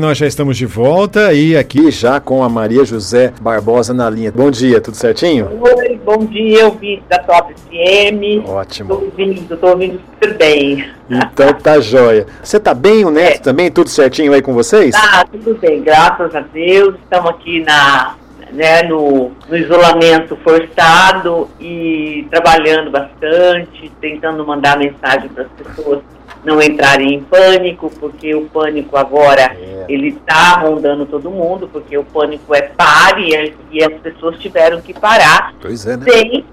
Nós já estamos de volta e aqui já com a Maria José Barbosa na linha. Bom dia, tudo certinho? Oi, bom dia, eu vi da Top FM. Ótimo. Estou ouvindo, estou ouvindo super bem. Então tá jóia. Você tá bem, o Neto é. também? Tudo certinho aí com vocês? Tá, tudo bem, graças a Deus. Estamos aqui na, né, no, no isolamento forçado e trabalhando bastante, tentando mandar mensagem para as pessoas não entrarem em pânico, porque o pânico agora é. ele está rondando todo mundo, porque o pânico é pare e as pessoas tiveram que parar é, né? sem,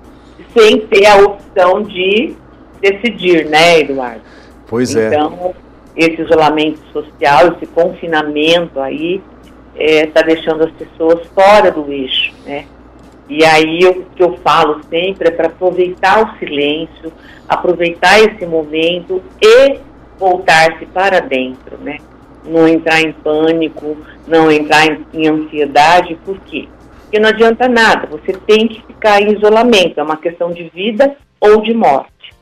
sem ter a opção de decidir, né, Eduardo? Pois então, é. Então, esse isolamento social, esse confinamento aí, está é, deixando as pessoas fora do eixo, né? E aí o que eu falo sempre é para aproveitar o silêncio, aproveitar esse momento e voltar-se para dentro, né? Não entrar em pânico, não entrar em, em, ansiedade, por quê? Porque não adianta nada, você tem que ficar em isolamento, é uma questão de vida ou de morte.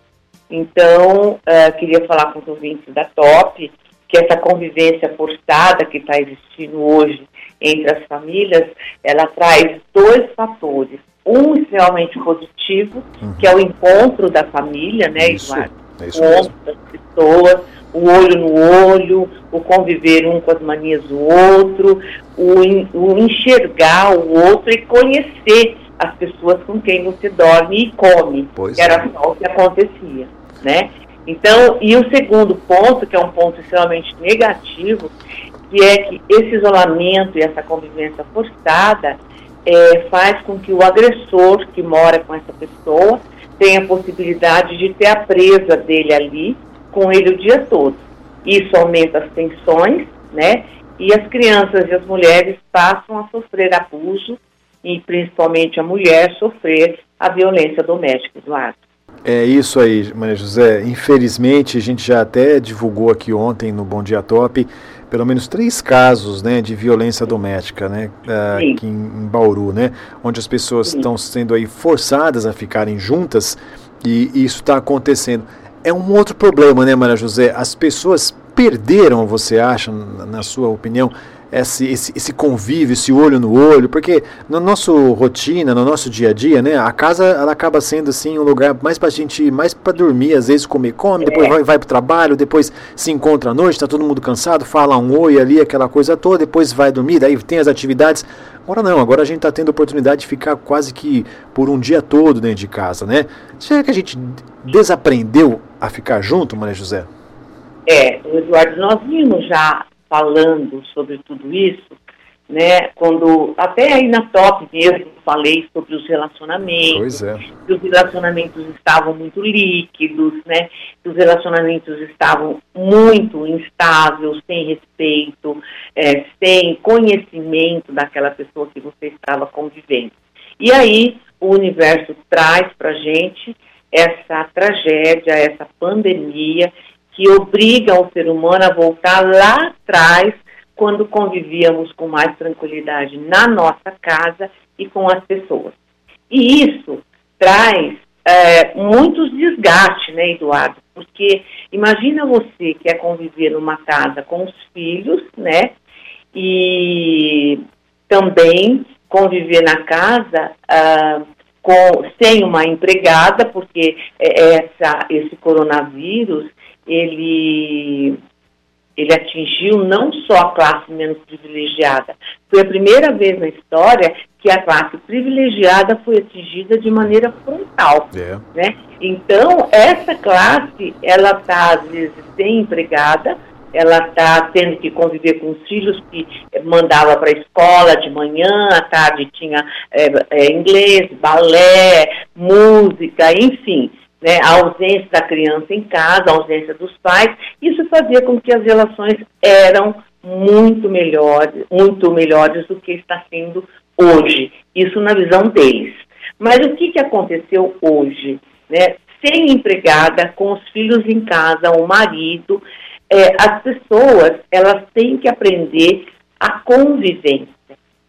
Então, uh, queria falar com os ouvintes da TOP que essa convivência forçada que está existindo hoje entre as famílias, ela traz dois fatores. Um extremamente positivo, uhum. que é o encontro da família, né, isso, Eduardo? É isso o encontro das pessoas, o olho no olho, o conviver um com as manias do outro, o, o enxergar o outro e conhecer as pessoas com quem você dorme e come, pois que era é. só o que acontecia, né? Então, e o segundo ponto, que é um ponto extremamente negativo, que é que esse isolamento e essa convivência forçada é, faz com que o agressor que mora com essa pessoa tenha a possibilidade de ter a presa dele ali com ele o dia todo. Isso aumenta as tensões, né? E as crianças e as mulheres passam a sofrer abuso e principalmente a mulher sofrer a violência doméstica, Eduardo. É isso aí, Maria José. Infelizmente, a gente já até divulgou aqui ontem no Bom Dia Top pelo menos três casos né, de violência doméstica né, uh, aqui em, em, Bauru, né, onde as pessoas Sim. estão sendo aí forçadas a ficarem juntas e, e isso está acontecendo. É um outro problema, né, Maria José? As pessoas perderam, você acha, na sua opinião, esse, esse, esse, convívio, esse olho no olho, porque na nossa rotina, no nosso dia a dia, né, a casa ela acaba sendo assim um lugar mais para gente, mais para dormir, às vezes comer, come, depois vai, vai para o trabalho, depois se encontra à noite, está todo mundo cansado, fala um oi ali, aquela coisa toda, depois vai dormir, daí tem as atividades. Agora não, agora a gente está tendo a oportunidade de ficar quase que por um dia todo dentro de casa, né? Será que a gente desaprendeu a ficar junto, Maria José? É, Eduardo, nós vimos já falando sobre tudo isso, né? Quando até aí na top mesmo falei sobre os relacionamentos, é. que os relacionamentos estavam muito líquidos, né? Que os relacionamentos estavam muito instáveis, sem respeito, é, sem conhecimento daquela pessoa que você estava convivendo. E aí o universo traz para gente essa tragédia, essa pandemia que obriga o ser humano a voltar lá atrás, quando convivíamos com mais tranquilidade na nossa casa e com as pessoas. E isso traz é, muitos desgastes, né, Eduardo? Porque imagina você que é conviver numa casa com os filhos, né? E também conviver na casa ah, com, sem uma empregada, porque essa, esse coronavírus ele, ele atingiu não só a classe menos privilegiada, foi a primeira vez na história que a classe privilegiada foi atingida de maneira frontal, é. né? Então, essa classe, ela está, às vezes, sem empregada, ela está tendo que conviver com os filhos que mandava para a escola de manhã, à tarde tinha é, é, inglês, balé, música, enfim né, a ausência da criança em casa, a ausência dos pais, isso fazia com que as relações eram muito melhores, muito melhores do que está sendo hoje. Isso na visão deles. Mas o que, que aconteceu hoje? Né? Sem empregada, com os filhos em casa, o marido, é, as pessoas elas têm que aprender a convivência.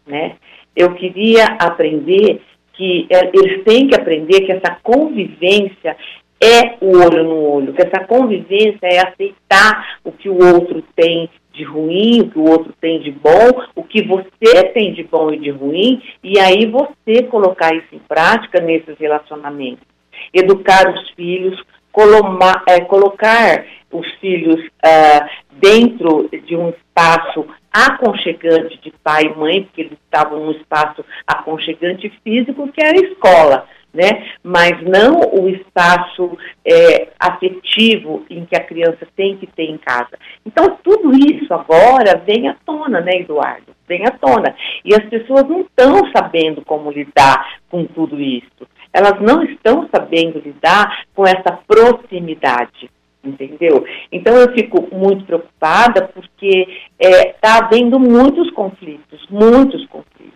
Né? Eu queria aprender que é, eles têm que aprender que essa convivência é o olho no olho, que essa convivência é aceitar o que o outro tem de ruim, o que o outro tem de bom, o que você tem de bom e de ruim, e aí você colocar isso em prática nesses relacionamentos. Educar os filhos, coloma, é, colocar os filhos uh, dentro de um espaço aconchegante de pai e mãe, porque eles estavam num espaço aconchegante físico, que era a escola né? Mas não o espaço é, afetivo em que a criança tem que ter em casa. Então, tudo isso agora vem à tona, né, Eduardo? Vem à tona. E as pessoas não estão sabendo como lidar com tudo isso. Elas não estão sabendo lidar com essa proximidade entendeu? Então eu fico muito preocupada porque está é, tá havendo muitos conflitos, muitos conflitos.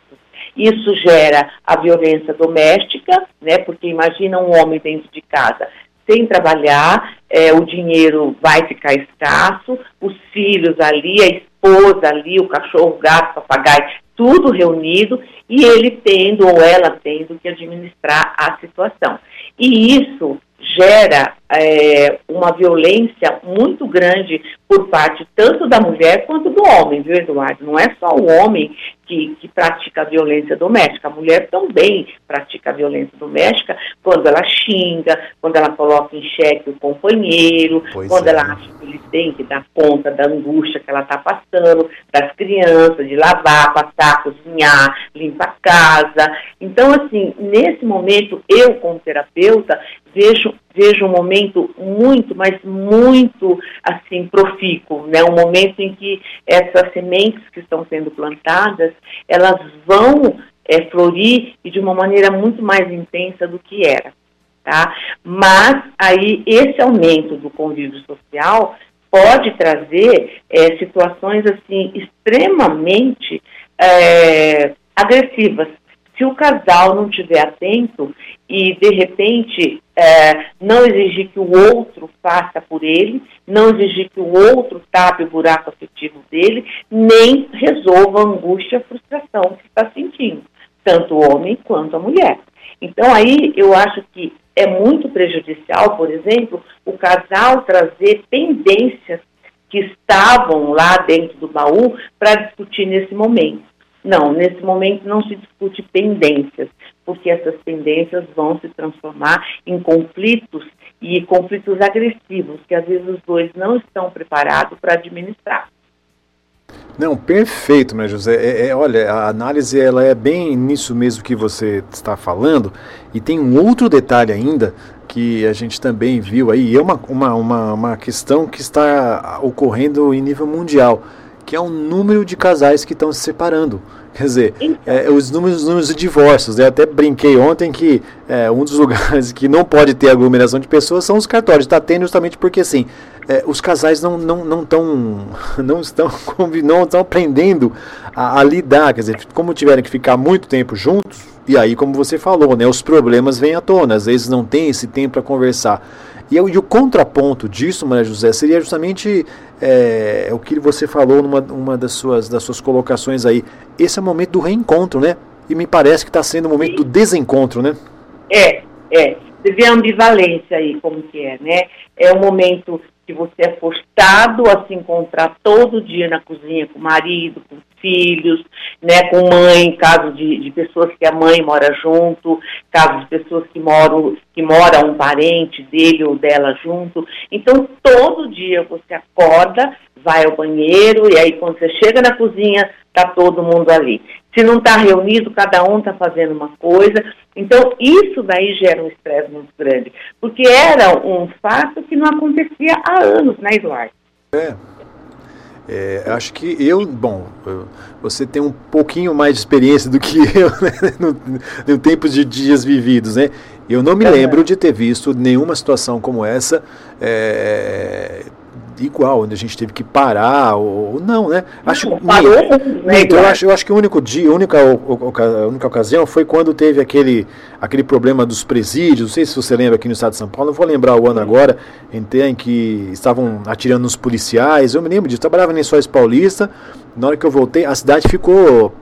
Isso gera a violência doméstica, né? Porque imagina um homem dentro de casa sem trabalhar, é, o dinheiro vai ficar escasso, os filhos ali, a esposa ali, o cachorro, o gato, o papagaio, tudo reunido e ele tendo ou ela tendo que administrar a situação. E isso gera é, uma violência muito grande por parte tanto da mulher quanto do homem, viu, Eduardo? Não é só o homem que, que pratica a violência doméstica, a mulher também pratica a violência doméstica quando ela xinga, quando ela coloca em xeque o companheiro, pois quando é. ela acha que ele tem que dar conta da angústia que ela está passando, das crianças, de lavar, passar, cozinhar, limpar a casa. Então, assim, nesse momento, eu, como terapeuta, vejo vejo um momento muito, mas muito assim profícuo, né? Um momento em que essas sementes que estão sendo plantadas, elas vão é, florir e de uma maneira muito mais intensa do que era, tá? Mas aí esse aumento do convívio social pode trazer é, situações assim extremamente é, agressivas se o casal não estiver atento e, de repente, é, não exigir que o outro faça por ele, não exigir que o outro tape o buraco afetivo dele, nem resolva a angústia a frustração que está sentindo, tanto o homem quanto a mulher. Então, aí eu acho que é muito prejudicial, por exemplo, o casal trazer pendências que estavam lá dentro do baú para discutir nesse momento. Não, nesse momento não se discute pendências, porque essas pendências vão se transformar em conflitos e conflitos agressivos, que às vezes os dois não estão preparados para administrar. Não, perfeito, né, José? É, é, olha, a análise ela é bem nisso mesmo que você está falando, e tem um outro detalhe ainda que a gente também viu aí, é uma, uma, uma, uma questão que está ocorrendo em nível mundial que é o número de casais que estão se separando. Quer dizer, então. é, os, números, os números de divórcios. Eu até brinquei ontem que é, um dos lugares que não pode ter aglomeração de pessoas são os cartórios. Está tendo justamente porque assim, é, os casais não, não, não, tão, não estão não estão aprendendo a, a, lidar. Quer dizer, como tiverem que ficar muito tempo juntos, e aí, como você falou, né, os problemas vêm à tona. Às vezes não tem esse tempo para conversar. E, e, o contraponto disso, Maria José, seria justamente é, o que você falou numa uma das suas, das suas colocações aí. Esse é o momento do reencontro, né? E me parece que está sendo o momento do desencontro, né? É, é. Você vê a ambivalência aí, como que é, né? É o momento que você é forçado a se encontrar todo dia na cozinha com o marido, com filhos, né, com mãe, caso de, de pessoas que a mãe mora junto, caso de pessoas que moram, que mora um parente dele ou dela junto. Então, todo dia você acorda, vai ao banheiro, e aí quando você chega na cozinha, está todo mundo ali. Se não está reunido, cada um está fazendo uma coisa. Então, isso daí gera um estresse muito grande, porque era um fato que não acontecia há anos, né, Eduardo? É, é, acho que eu, bom, você tem um pouquinho mais de experiência do que eu né, no, no tempo de dias vividos, né? Eu não me lembro de ter visto nenhuma situação como essa. É, igual, onde a gente teve que parar ou não, né? Acho, não, parou, né, eu, acho, eu acho que o único dia, a única, a única ocasião foi quando teve aquele, aquele problema dos presídios, não sei se você lembra aqui no estado de São Paulo, não vou lembrar o ano agora, em, em que estavam atirando nos policiais, eu me lembro disso, trabalhava em Lençóis Paulista, na hora que eu voltei, a cidade ficou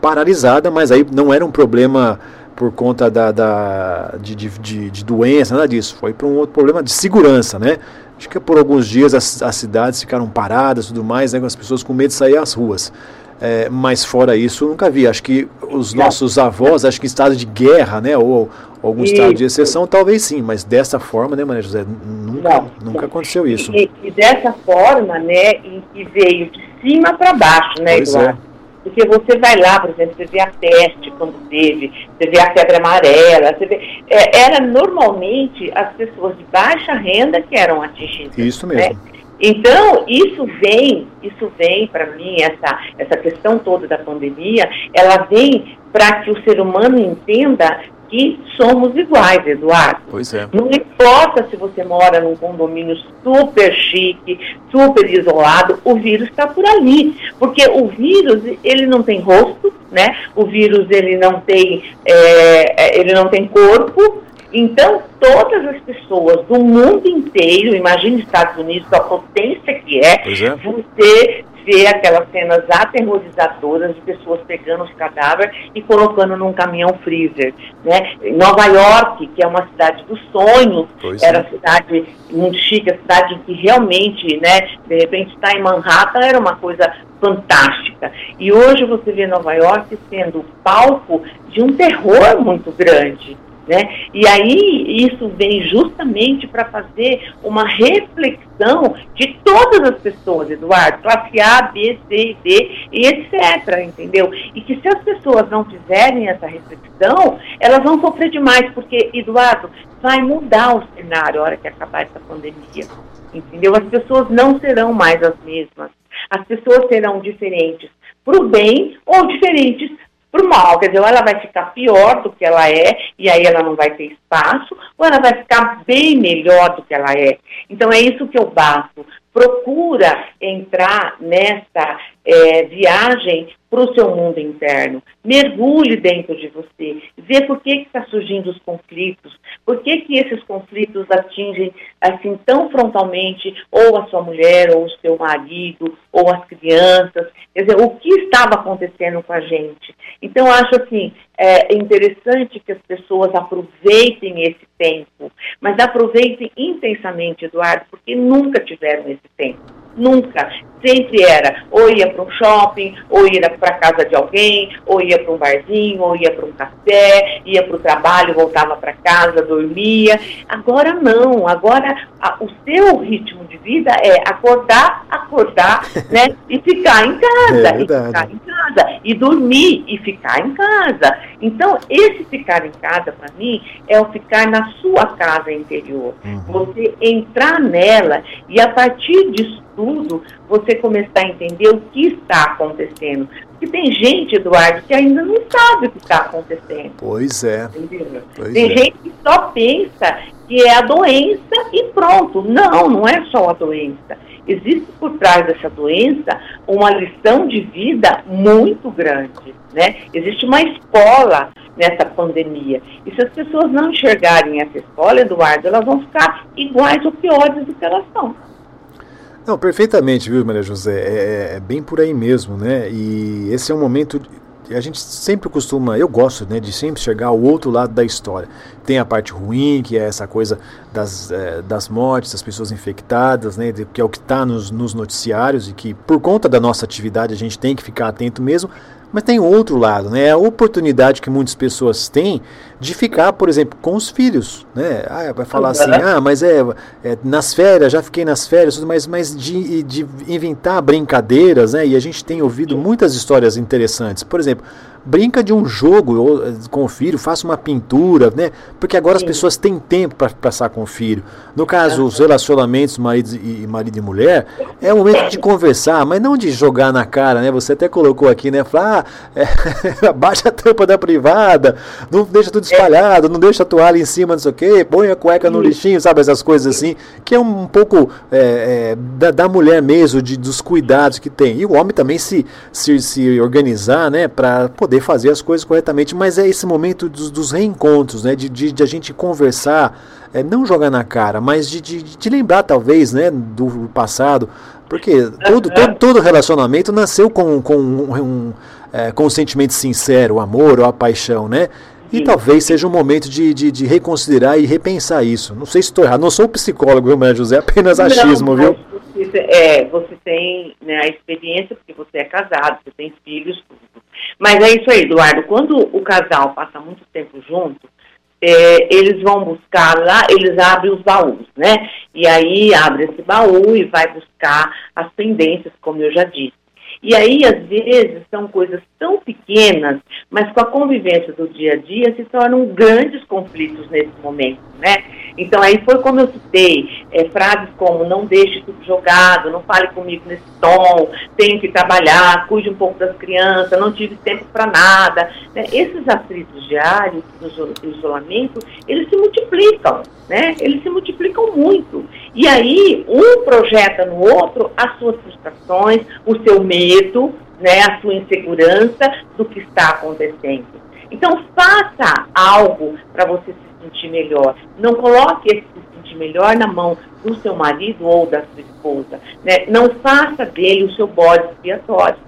paralisada, mas aí não era um problema por conta da, da de, de, de, de, doença, nada disso. Foi para um outro problema de segurança, né? Acho que por alguns dias as, as cidades ficaram paradas e tudo mais, né, com as pessoas com medo de sair às ruas. É, mas fora isso, nunca vi. Acho que os nossos avós, acho que em estado de guerra, né? Ou, ou algum estado de exceção, talvez sim, mas dessa forma, né, Maria José? Nunca, não, nunca não. aconteceu isso. E, e, dessa forma, né, em que veio de cima para baixo, né, pois é. Eduardo? É. Porque você vai lá, por exemplo, você vê a peste quando teve, você vê a febre amarela, você vê, é, era normalmente as pessoas de baixa renda que eram atingidas. Isso mesmo. Né? Então, isso vem, isso vem para mim, essa, essa questão toda da pandemia, ela vem para que o ser humano entenda que somos iguais, Eduardo. Pois é. Não importa se você mora num condomínio super chique, super isolado, o vírus está por ali. Porque o vírus, ele não tem rosto, né? O vírus, ele não tem, é, ele não tem corpo, então, todas as pessoas do mundo inteiro, imagine Estados Unidos, a potência que é, é. você vê aquelas cenas aterrorizadoras de pessoas pegando os cadáveres e colocando num caminhão freezer. Né? Nova York, que é uma cidade dos sonhos, pois era é. cidade muito chique, a cidade em que realmente, né, de repente estar em Manhattan era uma coisa fantástica. E hoje você vê Nova York sendo palco de um terror muito grande. Né? E aí isso vem justamente para fazer uma reflexão de todas as pessoas, Eduardo, classe A, B, C, D e etc, entendeu? E que se as pessoas não fizerem essa reflexão, elas vão sofrer demais, porque, Eduardo, vai mudar o cenário a hora que acabar essa pandemia, entendeu? As pessoas não serão mais as mesmas, as pessoas serão diferentes para o bem ou diferentes para o mal. Quer dizer, ou ela vai ficar pior do que ela é, e aí ela não vai ter espaço, ou ela vai ficar bem melhor do que ela é. Então é isso que eu bato. Procura entrar nessa é, viagem para o seu mundo interno. Mergulhe dentro de você. Vê por que está surgindo os conflitos. Por que, que esses conflitos atingem assim tão frontalmente ou a sua mulher, ou o seu marido, ou as crianças. Quer dizer, o que estava acontecendo com a gente. Então, acho assim, é interessante que as pessoas aproveitem esse tempo, mas aproveitem intensamente, Eduardo, porque nunca tiveram esse tempo. Nunca. Sempre era ou ia para um shopping, ou ia para casa de alguém, ou ia para um barzinho, ou ia para um café, ia para o trabalho, voltava para casa, dormia. Agora não. Agora a, o seu ritmo de vida é acordar, acordar, né? E ficar em casa. É e ficar em casa. E dormir e ficar em casa. Então, esse ficar em casa, para mim, é o ficar na sua casa interior. Uhum. Você entrar nela e a partir disso você começar a entender o que está acontecendo. Porque tem gente, Eduardo, que ainda não sabe o que está acontecendo. Pois é. Pois tem é. gente que só pensa que é a doença e pronto. Não, não é só a doença. Existe por trás dessa doença uma lição de vida muito grande. Né? Existe uma escola nessa pandemia. E se as pessoas não enxergarem essa escola, Eduardo, elas vão ficar iguais ou piores do que elas são. Não, perfeitamente, viu, Maria José? É, é, é, bem por aí mesmo, né? E esse é um momento. A gente sempre costuma, eu gosto né, de sempre chegar ao outro lado da história. Tem a parte ruim, que é essa coisa das, é, das mortes, das pessoas infectadas, né, que é o que está nos, nos noticiários e que, por conta da nossa atividade, a gente tem que ficar atento mesmo. Mas tem outro lado, né? A oportunidade que muitas pessoas têm de ficar, por exemplo, com os filhos, né? Ah, vai falar assim, ah, mas é, é, nas férias, já fiquei nas férias, mas, mas de, de inventar brincadeiras, né? E a gente tem ouvido muitas histórias interessantes. Por exemplo, brinca de um jogo com o filho, faça uma pintura, né? Porque agora Sim. as pessoas têm tempo para passar com o filho. No caso, os relacionamentos marido e, marido e mulher, é o momento de conversar, mas não de jogar na cara, né? Você até colocou aqui, né? Falar, ah, é, abaixa a tampa da privada, não deixa tudo espalhado, não deixa a toalha em cima, não sei o quê, põe a cueca no lixinho, sabe? Essas coisas assim, que é um pouco é, é, da, da, mulher mesmo, de, dos cuidados que tem. E o homem também se, se, se organizar, né? Para poder fazer as coisas corretamente, mas é esse momento dos, dos reencontros, né, de, de, de, a gente conversar, é, não jogar na cara, mas de, de, de lembrar talvez né, do passado, porque todo, todo, todo relacionamento nasceu com, com um, um é, com um sentimento sincero, o amor ou a paixão, né? E talvez seja um momento de, de, de, reconsiderar e repensar isso. Não sei se estou errado, não sou psicólogo, viu, Maria José? Apenas achismo, não, viu? Você, é, você tem né, a experiência, porque você é casado, você tem filhos, tudo. Mas é isso aí, Eduardo. Quando o casal passa muito tempo junto, é, eles vão buscar lá, eles abrem os baús, né? E aí abre esse baú e vai buscar as pendências, como eu já disse. E aí, às vezes, são coisas tão pequenas, mas com a convivência do dia a dia se tornam grandes conflitos nesse momento, né? Então aí foi como eu citei, é, frases como não deixe tudo jogado, não fale comigo nesse tom, tenho que trabalhar, cuide um pouco das crianças, não tive tempo para nada. Né? Esses atritos diários do isolamento, eles se multiplicam, né? Eles se multiplicam muito. E aí um projeta no outro as suas frustrações, o seu medo, né, a sua insegurança do que está acontecendo. Então faça algo para você se sentir melhor. Não coloque esse se sentir melhor na mão do seu marido ou da sua esposa. Né? Não faça dele o seu bode expiatório.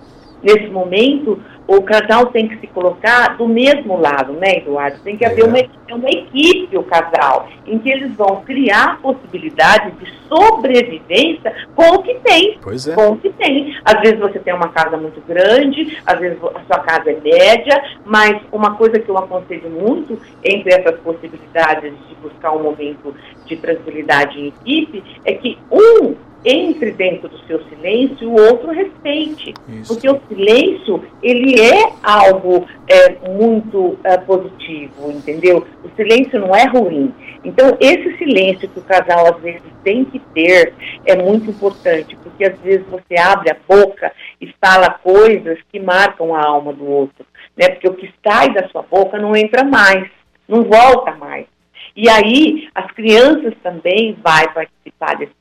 Nesse momento, o casal tem que se colocar do mesmo lado, né, Eduardo? Tem que haver uma, uma equipe, o casal, em que eles vão criar possibilidades de sobrevivência com o que tem. Pois é. Com o que tem. Às vezes você tem uma casa muito grande, às vezes a sua casa é média, mas uma coisa que eu aconselho muito entre essas possibilidades de buscar um momento de tranquilidade em equipe é que um entre dentro do seu silêncio e o outro respeite. Isso. Porque o silêncio, ele é algo é, muito é, positivo, entendeu? O silêncio não é ruim. Então, esse silêncio que o casal às vezes tem que ter é muito importante, porque às vezes você abre a boca e fala coisas que marcam a alma do outro, né? Porque o que sai da sua boca não entra mais, não volta mais. E aí, as crianças também vão participar desse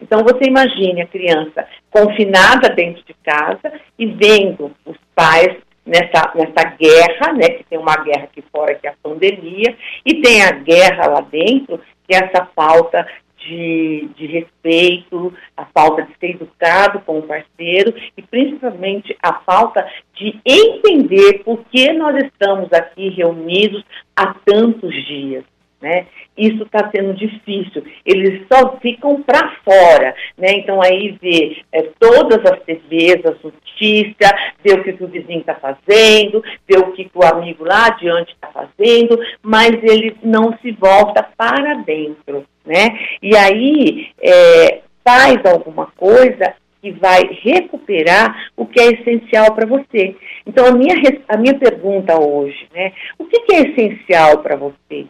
Então, você imagine a criança confinada dentro de casa e vendo os pais nessa, nessa guerra, né, que tem uma guerra aqui fora, que é a pandemia, e tem a guerra lá dentro, que é essa falta de, de respeito, a falta de ser educado com o parceiro e principalmente a falta de entender por que nós estamos aqui reunidos há tantos dias né? Isso está sendo difícil. Eles só ficam para fora, né? Então aí vê é, todas as TVs, as notícias, vê o que, o vizinho está fazendo, vê o que, que o amigo lá adiante está fazendo, mas ele não se volta para dentro, né? E aí é, faz alguma coisa que vai recuperar o que é essencial para você. Então, a minha, a minha pergunta hoje, né? O que, que é essencial para você?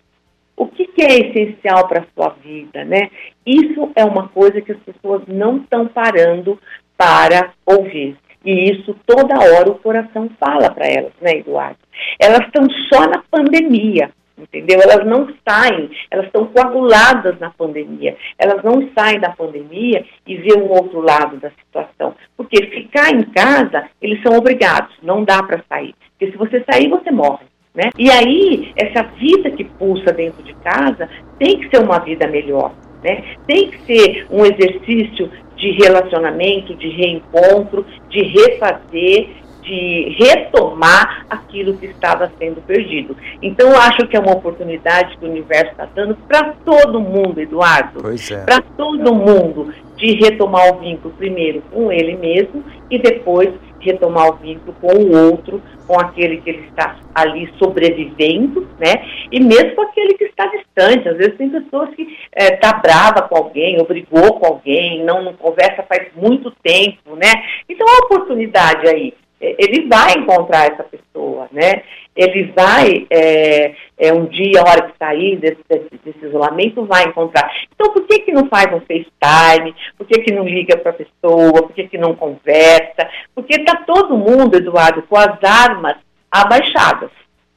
O que, que é essencial para a sua vida, né? Isso é uma coisa que as pessoas não estão parando para ouvir. E isso toda hora o coração fala para elas, né, Eduardo? Elas estão só na pandemia, entendeu? Elas não saem, elas estão coaguladas na pandemia. Elas não saem da pandemia e vê um outro lado da situação. Porque ficar em casa, eles são obrigados, não dá para sair. Porque se você sair, você morre. Né? E aí, essa vida que pulsa dentro de casa tem que ser uma vida melhor. Né? Tem que ser um exercício de relacionamento, de reencontro, de refazer, de retomar aquilo que estava sendo perdido. Então, eu acho que é uma oportunidade que o universo está dando para todo mundo, Eduardo. É. Para todo mundo, de retomar o vínculo primeiro com ele mesmo e depois retomar o vínculo com o outro, com aquele que ele está ali sobrevivendo, né? E mesmo com aquele que está distante. Às vezes tem pessoas que estão é, tá brava com alguém, ou brigou com alguém, não, não conversa faz muito tempo, né? Então a oportunidade aí ele vai encontrar essa pessoa, né? Ele vai, é, é, um dia, a hora que sair desse, desse, desse, isolamento, vai encontrar. Então, por que que não faz um FaceTime? Por que que não liga para a pessoa? Por que que não conversa? Porque está todo mundo, Eduardo, com as armas abaixadas.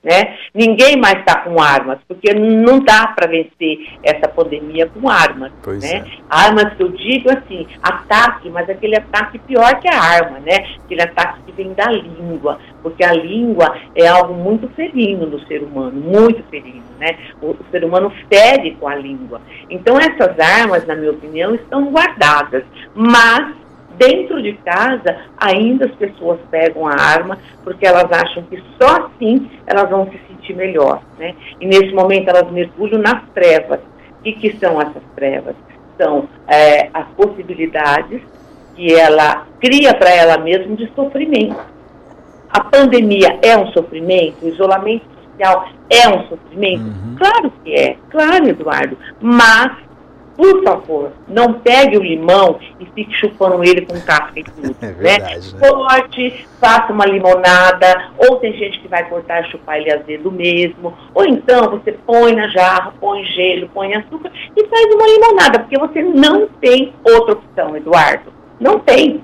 Né? Ninguém mais está com armas, porque não dá para vencer essa pandemia com armas. Pois né? É. Armas que eu digo assim, ataque, mas aquele ataque pior que a arma, né? Aquele ataque que vem da língua, porque a língua é algo muito ferino no ser humano, muito ferino, né? O ser humano fere com a língua. Então essas armas, na minha opinião, estão guardadas, mas dentro de casa, ainda as pessoas pegam a arma porque elas acham que só assim elas vão se sentir melhor, né? E nesse momento elas mergulham nas trevas. O que, que são essas trevas? São é, as possibilidades que ela cria para ela mesma de sofrimento. A pandemia é um sofrimento, o isolamento social é um sofrimento? Uhum. Claro que é, claro, Eduardo. Mas por favor, não pegue o limão e fique chupando ele com casca e tudo. É né? verdade, né? né? Corte, faça uma limonada, ou tem gente que vai cortar e chupar ele azedo mesmo, ou então você põe na jarra, põe gelo, põe açúcar e faz uma limonada, porque você não tem outra opção, Eduardo. Não tem.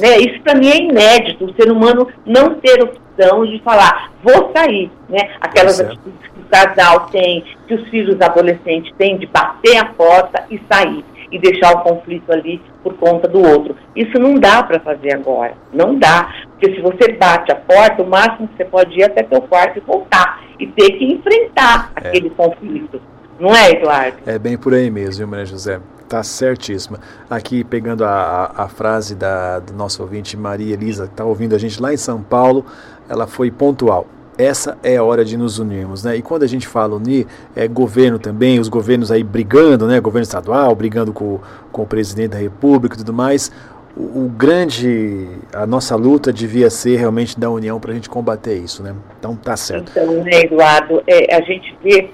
Né? Isso para mim é inédito, o ser humano não ter opção de falar, vou sair. Né? Aquelas é atitudes que o casal tem, que os filhos adolescentes têm de bater a porta e sair e deixar o conflito ali por conta do outro. Isso não dá para fazer agora, não dá, porque se você bate a porta, o máximo que você pode ir até teu quarto e voltar e ter que enfrentar é. aquele conflito. Não é, Eduardo? É bem por aí mesmo, viu, Maria José? Tá certíssima. Aqui, pegando a, a, a frase da, do nosso ouvinte Maria Elisa, que está ouvindo a gente lá em São Paulo, ela foi pontual. Essa é a hora de nos unirmos, né? E quando a gente fala unir, é governo também, os governos aí brigando, né? Governo estadual brigando com, com o presidente da República e tudo mais. O, o grande, a nossa luta devia ser realmente da união para a gente combater isso, né? Então tá certo. Então, né, Eduardo, é, a gente vê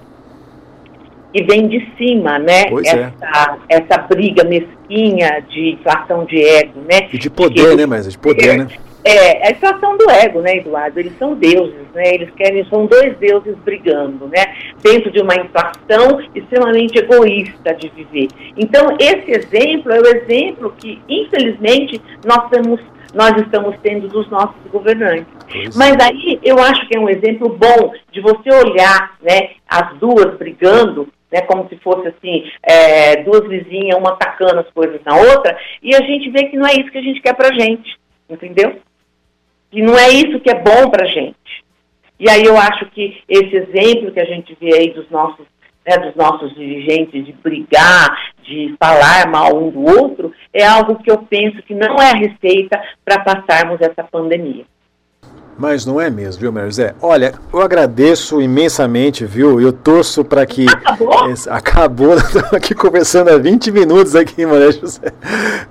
que vem de cima, né? Pois é. essa, é. essa briga mesquinha de inflação de ego, né? E de poder, né, mas de poder, né? É, a inflação do ego, né, Eduardo? Eles são deuses, né? Eles querem, são dois deuses brigando, né? Dentro de uma inflação extremamente egoísta de viver. Então, esse exemplo é o exemplo que, infelizmente, nós temos nós estamos tendo dos nossos governantes. Mas aí eu acho que é um exemplo bom de você olhar né, as duas brigando né, como se fosse assim, é, duas vizinhas, uma atacando as coisas na outra, e a gente vê que não é isso que a gente quer pra gente, entendeu? Que não é isso que é bom pra gente. E aí eu acho que esse exemplo que a gente vê aí dos nossos, né, dos nossos dirigentes de brigar, de falar mal um do outro, é algo que eu penso que não é a receita para passarmos essa pandemia. Mas não é mesmo, viu, Maria José? Olha, eu agradeço imensamente, viu? Eu torço para que. Acabou? Acabou, aqui conversando há 20 minutos aqui, Maria José.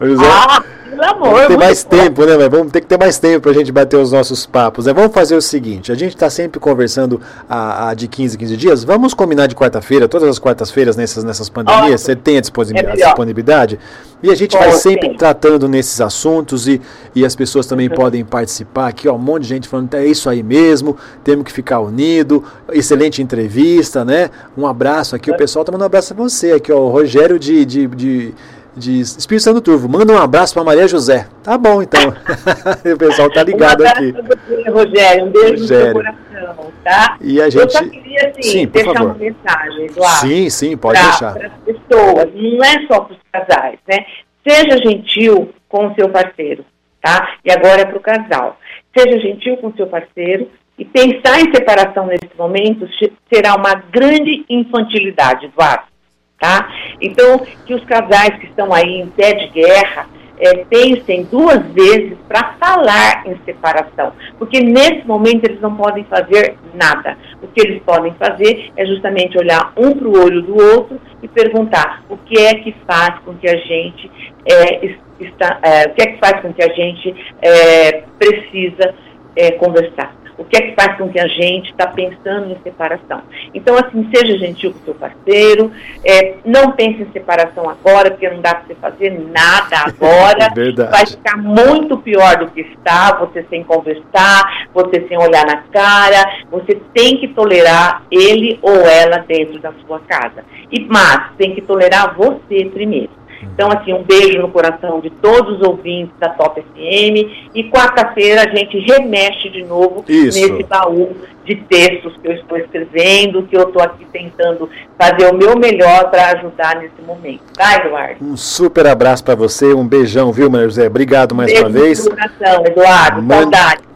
José. Ah, pelo amor. Vamos ter mais bom. tempo, né, Vamos ter que ter mais tempo para a gente bater os nossos papos. Né? Vamos fazer o seguinte: a gente está sempre conversando a, a, de 15 15 dias. Vamos combinar de quarta-feira, todas as quartas-feiras nessas, nessas pandemias. Você tem a disponibilidade? É disponibilidade? E a gente vai sempre tratando nesses assuntos e, e as pessoas também uhum. podem participar aqui, ó, um monte de gente falando, é isso aí mesmo, temos que ficar unido, excelente entrevista, né? Um abraço aqui, o uhum. pessoal tá mandando um abraço a você aqui, ó, o Rogério de, de, de de Espírito Santo Turvo. Manda um abraço para Maria José. Tá bom, então. o pessoal tá ligado um aqui. Você, Rogério. Um beijo Rogério. no seu coração, tá? E a gente... Eu só queria, assim, sim, deixar favor. uma mensagem, Eduardo. Sim, sim, pode pra, deixar. Para as pessoas, não é só para os casais, né? Seja gentil com o seu parceiro, tá? E agora é para o casal. Seja gentil com o seu parceiro e pensar em separação nesse momento será uma grande infantilidade, Eduardo tá? Então, que os casais que estão aí em pé de guerra é, pensem duas vezes para falar em separação, porque nesse momento eles não podem fazer nada. O que eles podem fazer é justamente olhar um para o olho do outro e perguntar o que é que faz com que a gente é, está, é, o que é que faz com que a gente é, precisa é, conversar o que é que faz com que a gente está pensando em separação. Então, assim, seja gentil com o seu parceiro, é, não pense em separação agora, porque não dá para você fazer nada agora. É Vai ficar muito pior do que está, você sem conversar, você sem olhar na cara, você tem que tolerar ele ou ela dentro da sua casa. E, mas tem que tolerar você primeiro. Então, assim, um beijo no coração de todos os ouvintes da Top FM. E quarta-feira a gente remexe de novo Isso. nesse baú de textos que eu estou escrevendo, que eu estou aqui tentando fazer o meu melhor para ajudar nesse momento. Tá, Eduardo? Um super abraço para você, um beijão, viu, Maria José? Obrigado mais beijo uma vez. No coração, Eduardo. Mande, saudade.